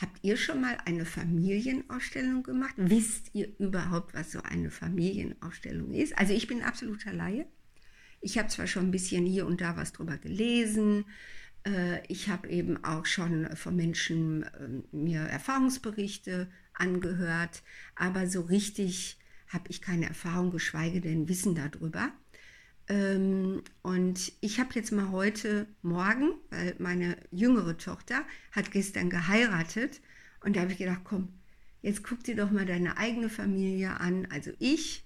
Habt ihr schon mal eine Familienausstellung gemacht? Wisst ihr überhaupt, was so eine Familienausstellung ist? Also ich bin absoluter Laie. Ich habe zwar schon ein bisschen hier und da was drüber gelesen. Äh, ich habe eben auch schon von Menschen ähm, mir Erfahrungsberichte angehört, aber so richtig habe ich keine Erfahrung, geschweige denn Wissen darüber. Ähm, und ich habe jetzt mal heute Morgen, weil meine jüngere Tochter hat gestern geheiratet und da habe ich gedacht, komm, jetzt guck dir doch mal deine eigene Familie an. Also ich,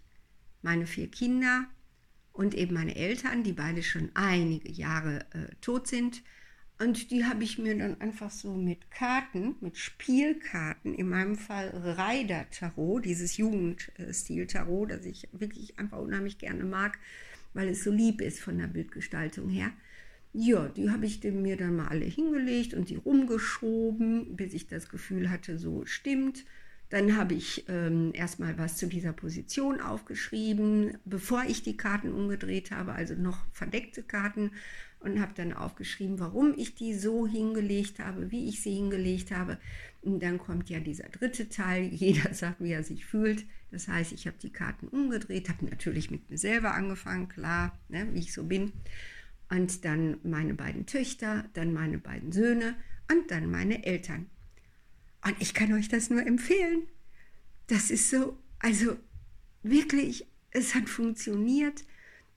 meine vier Kinder und eben meine Eltern, die beide schon einige Jahre äh, tot sind. Und die habe ich mir dann einfach so mit Karten, mit Spielkarten, in meinem Fall Reider Tarot, dieses Jugendstil Tarot, das ich wirklich einfach unheimlich gerne mag, weil es so lieb ist von der Bildgestaltung her. Ja, die habe ich mir dann mal alle hingelegt und die rumgeschoben, bis ich das Gefühl hatte, so stimmt. Dann habe ich ähm, erstmal was zu dieser Position aufgeschrieben, bevor ich die Karten umgedreht habe, also noch verdeckte Karten und habe dann aufgeschrieben, warum ich die so hingelegt habe, wie ich sie hingelegt habe. Und dann kommt ja dieser dritte Teil, jeder sagt, wie er sich fühlt. Das heißt, ich habe die Karten umgedreht, habe natürlich mit mir selber angefangen, klar, ne, wie ich so bin. Und dann meine beiden Töchter, dann meine beiden Söhne und dann meine Eltern. Und ich kann euch das nur empfehlen. Das ist so, also wirklich, es hat funktioniert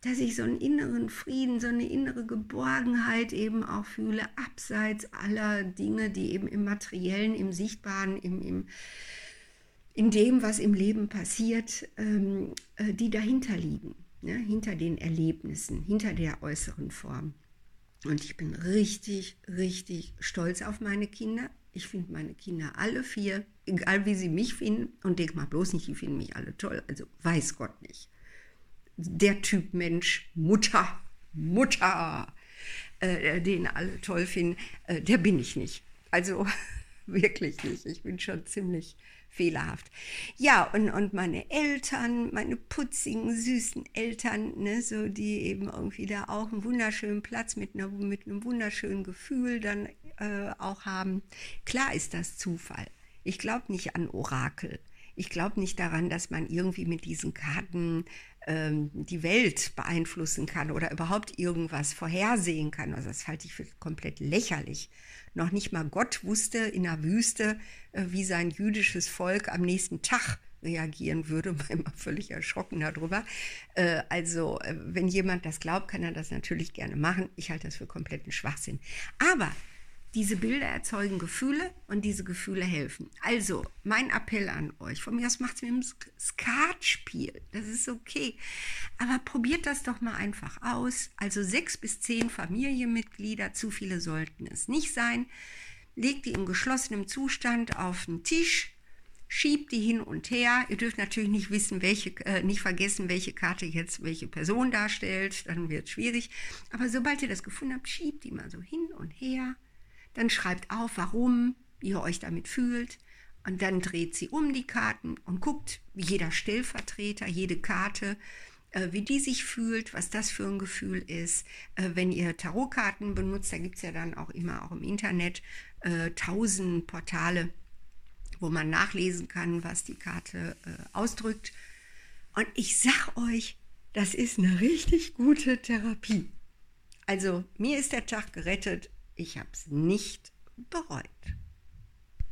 dass ich so einen inneren Frieden, so eine innere Geborgenheit eben auch fühle, abseits aller Dinge, die eben im materiellen, im sichtbaren, im, im, in dem, was im Leben passiert, ähm, äh, die dahinter liegen, ne? hinter den Erlebnissen, hinter der äußeren Form. Und ich bin richtig, richtig stolz auf meine Kinder. Ich finde meine Kinder alle vier, egal wie sie mich finden, und denk mal bloß nicht, die finden mich alle toll, also weiß Gott nicht der Typ Mensch, Mutter, Mutter, äh, den alle toll finden, äh, der bin ich nicht. Also wirklich nicht. Ich bin schon ziemlich fehlerhaft. Ja, und, und meine Eltern, meine putzigen, süßen Eltern, ne, so die eben irgendwie da auch einen wunderschönen Platz mit, einer, mit einem wunderschönen Gefühl dann äh, auch haben. Klar ist das Zufall. Ich glaube nicht an Orakel. Ich glaube nicht daran, dass man irgendwie mit diesen Karten ähm, die Welt beeinflussen kann oder überhaupt irgendwas vorhersehen kann. Also das halte ich für komplett lächerlich. Noch nicht mal Gott wusste in der Wüste, äh, wie sein jüdisches Volk am nächsten Tag reagieren würde, war immer völlig erschrocken darüber. Äh, also, äh, wenn jemand das glaubt, kann er das natürlich gerne machen. Ich halte das für kompletten Schwachsinn. Aber diese Bilder erzeugen Gefühle und diese Gefühle helfen. Also, mein Appell an euch, von mir aus macht es mit dem Skatspiel, das ist okay. Aber probiert das doch mal einfach aus. Also sechs bis zehn Familienmitglieder, zu viele sollten es nicht sein. Legt die in geschlossenem Zustand auf den Tisch, schiebt die hin und her. Ihr dürft natürlich nicht wissen, welche, äh, nicht vergessen, welche Karte jetzt welche Person darstellt, dann wird es schwierig. Aber sobald ihr das gefunden habt, schiebt die mal so hin und her dann schreibt auf, warum, ihr euch damit fühlt. Und dann dreht sie um die Karten und guckt, wie jeder Stellvertreter, jede Karte, äh, wie die sich fühlt, was das für ein Gefühl ist. Äh, wenn ihr Tarotkarten benutzt, da gibt es ja dann auch immer auch im Internet äh, tausend Portale, wo man nachlesen kann, was die Karte äh, ausdrückt. Und ich sag euch, das ist eine richtig gute Therapie. Also mir ist der Tag gerettet ich habe es nicht bereut.